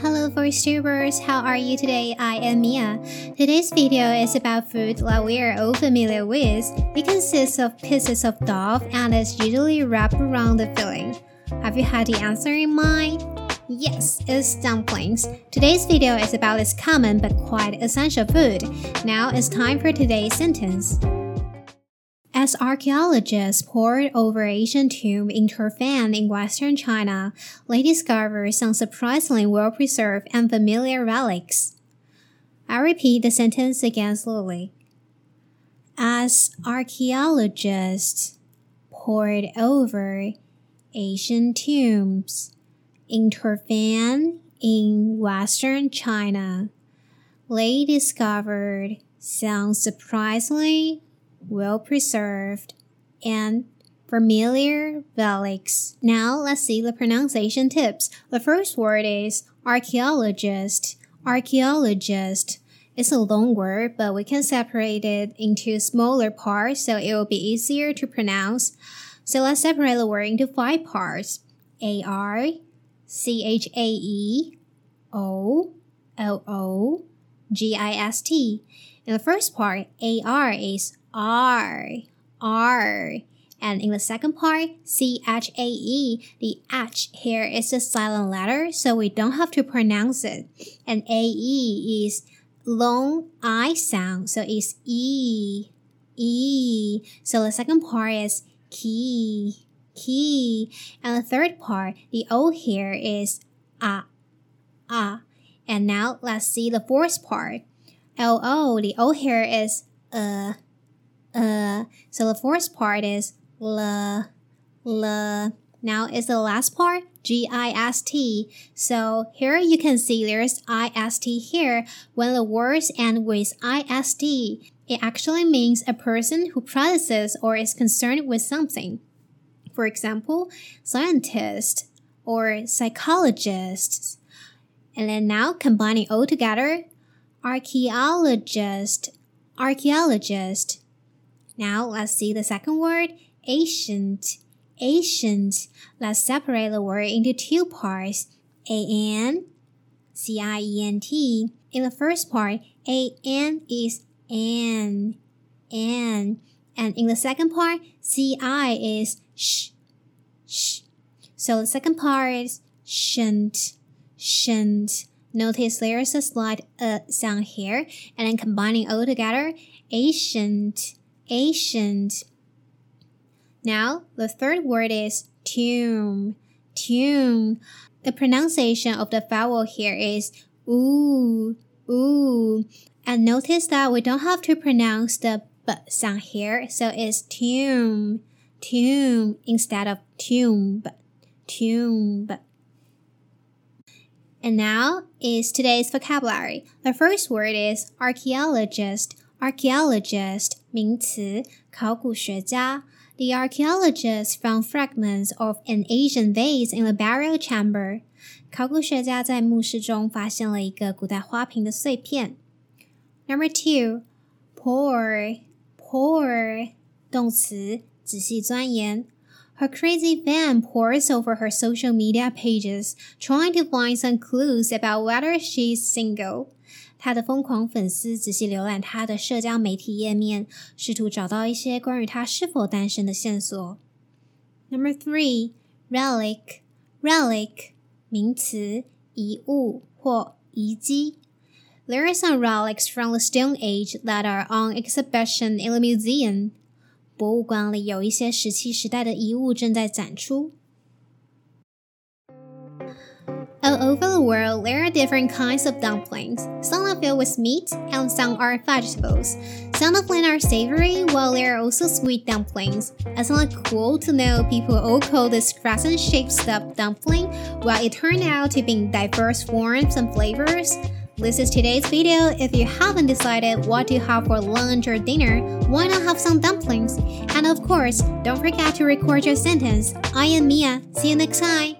Hello VoiceTubers, how are you today? I am Mia. Today's video is about food that we are all familiar with. It consists of pieces of dough and is usually wrapped around the filling. Have you had the answer in mind? Yes, it's dumplings. Today's video is about this common but quite essential food. Now it's time for today's sentence. As archaeologists pored over ancient tomb in Turfan in western China, they discovered some surprisingly well-preserved and familiar relics. I repeat the sentence again slowly. As archaeologists pored over ancient tombs in Turfan in western China, they discovered some surprisingly well preserved, and familiar relics. Now let's see the pronunciation tips. The first word is archaeologist. Archaeologist. It's a long word, but we can separate it into smaller parts so it will be easier to pronounce. So let's separate the word into five parts. A R C H A E O L O G I S T. In the first part, A R is R, R. And in the second part, C H A E, the H here is a silent letter, so we don't have to pronounce it. And A E is long I sound, so it's E, E. So the second part is key, key. And the third part, the O here is ah, ah. And now let's see the fourth part. L O, the O here is uh uh. So the fourth part is l, l. Now is the last part, G-I-S-T. So here you can see there's I-S-T here. When the words end with I-S-T, it actually means a person who practices or is concerned with something. For example, scientist or psychologists. And then now combining all together, archaeologist, archaeologist. Now let's see the second word, ancient. Ancient. Let's separate the word into two parts, A-N, C-I-E-N-T. In the first part, A-N is an, an. And in the second part, C-I is sh, sh. So the second part is shouldn't. Notice there's a slight uh sound here, and then combining all together, ancient ancient. Now, the third word is tomb. Tomb. The pronunciation of the vowel here is ooh, ooh. And notice that we don't have to pronounce the b sound here, so it's tomb, tomb instead of tomb, tomb. And now is today's vocabulary. The first word is archaeologist Archaeologist 名词，考古学家。The archaeologist found fragments of an Asian vase in the burial chamber. 考古学家在墓室中发现了一个古代花瓶的碎片。Number two, pore, pore, 动词，仔细钻研。Her crazy fan pores over her social media pages, trying to find some clues about whether she's single. 他的疯狂粉丝仔细浏览他的社交媒体页面，试图找到一些关于他是否单身的线索。Number three, relic, relic 名词，遗物或遗迹。There are some relics from the Stone Age that are on exhibition in the museum. 博物馆里有一些石器时代的遗物正在展出。All over the world, there are different kinds of dumplings. Some are filled with meat, and some are vegetables. Some of them are savory, while there are also sweet dumplings. Isn't it cool to know people all call this crescent-shaped stuffed dumpling, while it turned out to be in diverse forms and flavors? This is today's video. If you haven't decided what to have for lunch or dinner, why not have some dumplings? And of course, don't forget to record your sentence. I am Mia. See you next time.